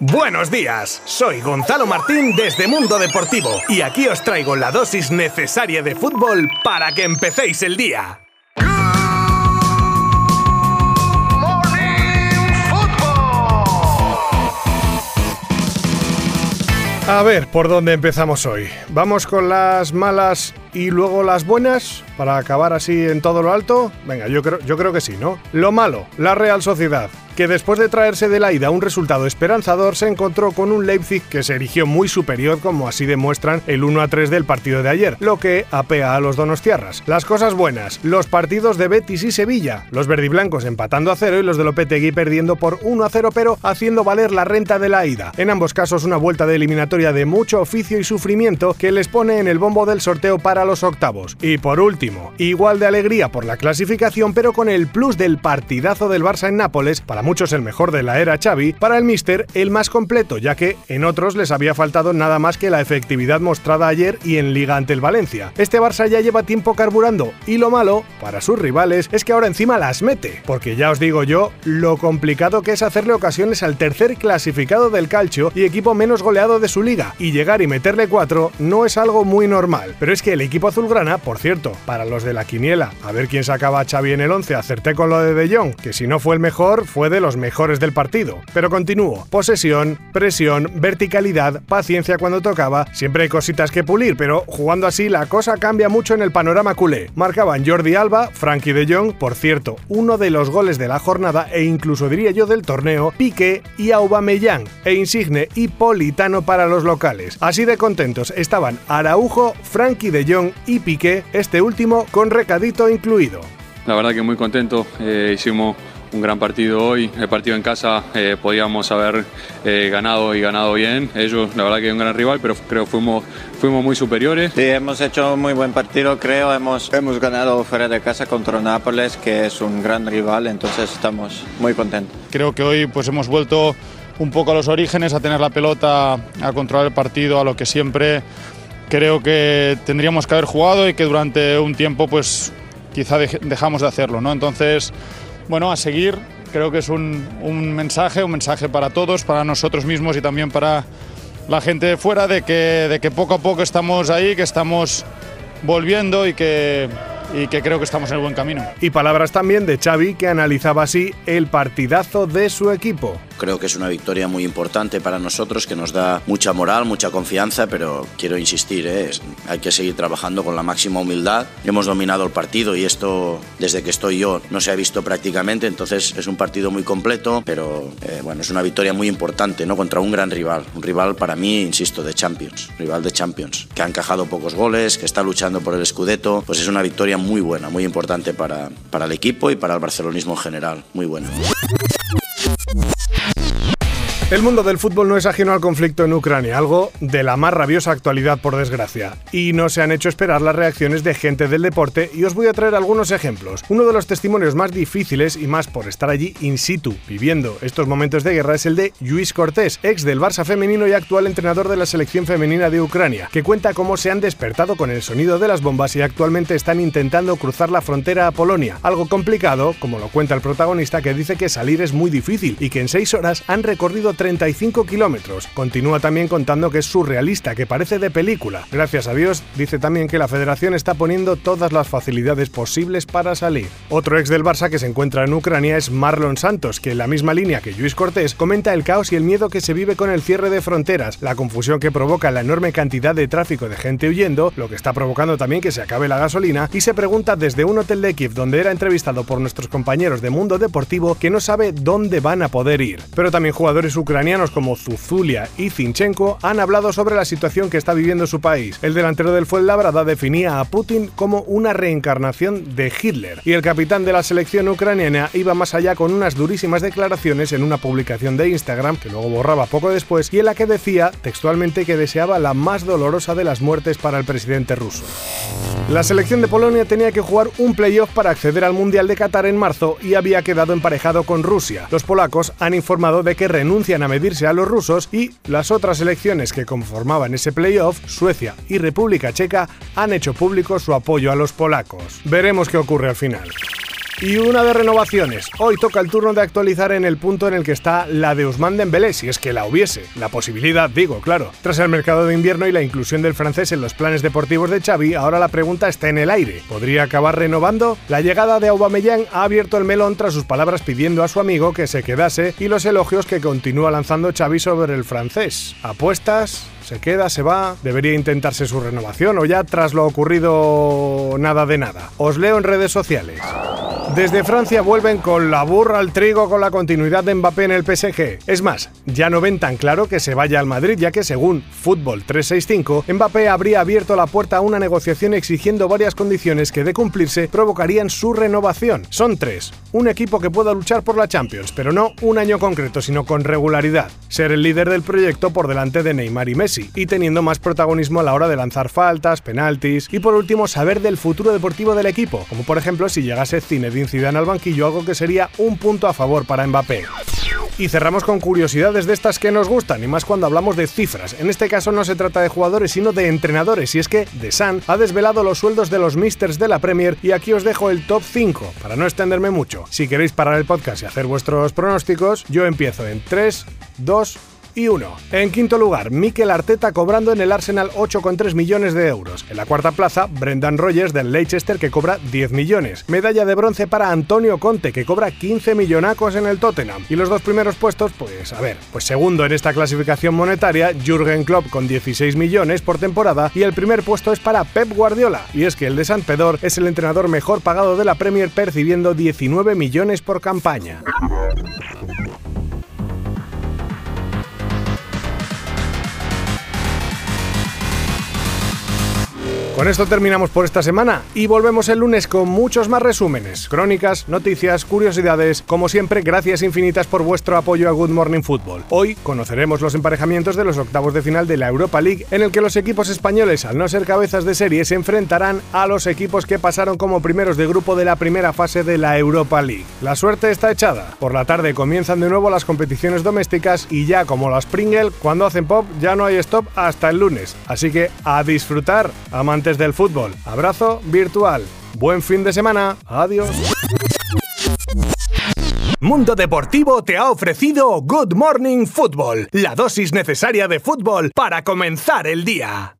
Buenos días, soy Gonzalo Martín desde Mundo Deportivo y aquí os traigo la dosis necesaria de fútbol para que empecéis el día. A ver, ¿por dónde empezamos hoy? ¿Vamos con las malas y luego las buenas para acabar así en todo lo alto? Venga, yo creo, yo creo que sí, ¿no? Lo malo, la Real Sociedad que después de traerse de la ida un resultado esperanzador se encontró con un Leipzig que se erigió muy superior como así demuestran el 1 a 3 del partido de ayer, lo que apea a los donostiarras. Las cosas buenas, los partidos de Betis y Sevilla, los verdiblancos empatando a cero y los de Lopetegui perdiendo por 1 a 0 pero haciendo valer la renta de la ida. En ambos casos una vuelta de eliminatoria de mucho oficio y sufrimiento que les pone en el bombo del sorteo para los octavos. Y por último, igual de alegría por la clasificación pero con el plus del partidazo del Barça en Nápoles para muchos el mejor de la era Xavi, para el Mister el más completo, ya que en otros les había faltado nada más que la efectividad mostrada ayer y en Liga ante el Valencia. Este Barça ya lleva tiempo carburando y lo malo para sus rivales es que ahora encima las mete, porque ya os digo yo lo complicado que es hacerle ocasiones al tercer clasificado del calcio y equipo menos goleado de su liga, y llegar y meterle cuatro no es algo muy normal. Pero es que el equipo azulgrana, por cierto, para los de la quiniela, a ver quién sacaba a Xavi en el 11, acerté con lo de De Jong, que si no fue el mejor, fue de los mejores del partido. Pero continúo. Posesión, presión, verticalidad, paciencia cuando tocaba. Siempre hay cositas que pulir, pero jugando así la cosa cambia mucho en el panorama culé. Marcaban Jordi Alba, Frankie de Jong, por cierto, uno de los goles de la jornada e incluso diría yo del torneo, Piqué y Aubameyang, e Insigne y para los locales. Así de contentos estaban Araujo, Frankie de Jong y Piqué, este último con recadito incluido. La verdad que muy contento, eh, hicimos un gran partido hoy. El partido en casa eh, podíamos haber eh, ganado y ganado bien. Ellos, la verdad que es un gran rival, pero creo que fuimos, fuimos muy superiores. Sí, hemos hecho un muy buen partido, creo. Hemos, hemos ganado fuera de casa contra Nápoles, que es un gran rival, entonces estamos muy contentos. Creo que hoy pues hemos vuelto un poco a los orígenes, a tener la pelota, a controlar el partido, a lo que siempre creo que tendríamos que haber jugado y que durante un tiempo pues quizá dejamos de hacerlo, ¿no? Entonces bueno, a seguir. Creo que es un, mensaje, un mensaje para todos, para nosotros mismos y también para la gente de fuera, de que, de que poco a poco estamos ahí, que estamos volviendo y que, y que creo que estamos en el buen camino. Y palabras también de Xavi, que analizaba así el partidazo de su equipo. Creo que es una victoria muy importante para nosotros, que nos da mucha moral, mucha confianza, pero quiero insistir, ¿eh? hay que seguir trabajando con la máxima humildad. Hemos dominado el partido y esto, desde que estoy yo, no se ha visto prácticamente, entonces es un partido muy completo, pero eh, bueno, es una victoria muy importante, ¿no? Contra un gran rival, un rival para mí, insisto, de Champions, rival de Champions, que ha encajado pocos goles, que está luchando por el Scudetto, pues es una victoria muy buena, muy importante para, para el equipo y para el barcelonismo en general, muy buena. El mundo del fútbol no es ajeno al conflicto en Ucrania, algo de la más rabiosa actualidad por desgracia. Y no se han hecho esperar las reacciones de gente del deporte y os voy a traer algunos ejemplos. Uno de los testimonios más difíciles y más por estar allí in situ, viviendo estos momentos de guerra, es el de Luis Cortés, ex del Barça femenino y actual entrenador de la selección femenina de Ucrania, que cuenta cómo se han despertado con el sonido de las bombas y actualmente están intentando cruzar la frontera a Polonia. Algo complicado, como lo cuenta el protagonista, que dice que salir es muy difícil y que en seis horas han recorrido 35 kilómetros. Continúa también contando que es surrealista, que parece de película. Gracias a Dios, dice también que la federación está poniendo todas las facilidades posibles para salir. Otro ex del Barça que se encuentra en Ucrania es Marlon Santos, que en la misma línea que Luis Cortés comenta el caos y el miedo que se vive con el cierre de fronteras, la confusión que provoca la enorme cantidad de tráfico de gente huyendo, lo que está provocando también que se acabe la gasolina, y se pregunta desde un hotel de Kiev donde era entrevistado por nuestros compañeros de Mundo Deportivo que no sabe dónde van a poder ir. Pero también jugadores ucranianos como Zuzulia y Zinchenko han hablado sobre la situación que está viviendo su país. El delantero del Fuenlabrada definía a Putin como una reencarnación de Hitler y el capitán de la selección ucraniana iba más allá con unas durísimas declaraciones en una publicación de Instagram que luego borraba poco después y en la que decía textualmente que deseaba la más dolorosa de las muertes para el presidente ruso. La selección de Polonia tenía que jugar un playoff para acceder al Mundial de Qatar en marzo y había quedado emparejado con Rusia. Los polacos han informado de que renuncian a medirse a los rusos y las otras selecciones que conformaban ese playoff, Suecia y República Checa, han hecho público su apoyo a los polacos. Veremos qué ocurre al final. Y una de renovaciones. Hoy toca el turno de actualizar en el punto en el que está la de Ousmane Dembélé, si es que la hubiese. La posibilidad, digo, claro. Tras el mercado de invierno y la inclusión del francés en los planes deportivos de Xavi, ahora la pregunta está en el aire. ¿Podría acabar renovando? La llegada de Aubameyang ha abierto el melón tras sus palabras pidiendo a su amigo que se quedase y los elogios que continúa lanzando Xavi sobre el francés. ¿Apuestas? ¿Se queda? ¿Se va? ¿Debería intentarse su renovación o ya tras lo ocurrido nada de nada? Os leo en redes sociales. Desde Francia vuelven con la burra al trigo con la continuidad de Mbappé en el PSG. Es más, ya no ven tan claro que se vaya al Madrid, ya que según Fútbol 365, Mbappé habría abierto la puerta a una negociación exigiendo varias condiciones que de cumplirse provocarían su renovación. Son tres. Un equipo que pueda luchar por la Champions, pero no un año concreto, sino con regularidad. Ser el líder del proyecto por delante de Neymar y Messi, y teniendo más protagonismo a la hora de lanzar faltas, penaltis, y por último saber del futuro deportivo del equipo, como por ejemplo si llegase Zinedine Zidane al banquillo, algo que sería un punto a favor para Mbappé. Y cerramos con curiosidades de estas que nos gustan, y más cuando hablamos de cifras. En este caso no se trata de jugadores, sino de entrenadores, y es que The Sun ha desvelado los sueldos de los Misters de la Premier, y aquí os dejo el top 5, para no extenderme mucho. Si queréis parar el podcast y hacer vuestros pronósticos, yo empiezo en 3, 2, y 1. En quinto lugar, Mikel Arteta cobrando en el Arsenal 8,3 millones de euros. En la cuarta plaza, Brendan Rogers del Leicester que cobra 10 millones. Medalla de bronce para Antonio Conte que cobra 15 millonacos en el Tottenham. Y los dos primeros puestos, pues a ver, pues segundo en esta clasificación monetaria, Jürgen Klopp con 16 millones por temporada y el primer puesto es para Pep Guardiola. Y es que el de San Pedor es el entrenador mejor pagado de la Premier percibiendo 19 millones por campaña. Con esto terminamos por esta semana y volvemos el lunes con muchos más resúmenes, crónicas, noticias, curiosidades. Como siempre, gracias infinitas por vuestro apoyo a Good Morning Football. Hoy conoceremos los emparejamientos de los octavos de final de la Europa League, en el que los equipos españoles, al no ser cabezas de serie, se enfrentarán a los equipos que pasaron como primeros de grupo de la primera fase de la Europa League. La suerte está echada. Por la tarde comienzan de nuevo las competiciones domésticas y ya como las Pringle, cuando hacen pop ya no hay stop hasta el lunes. Así que a disfrutar, amantes del fútbol. Abrazo virtual. Buen fin de semana. Adiós. Mundo Deportivo te ha ofrecido Good Morning Football, la dosis necesaria de fútbol para comenzar el día.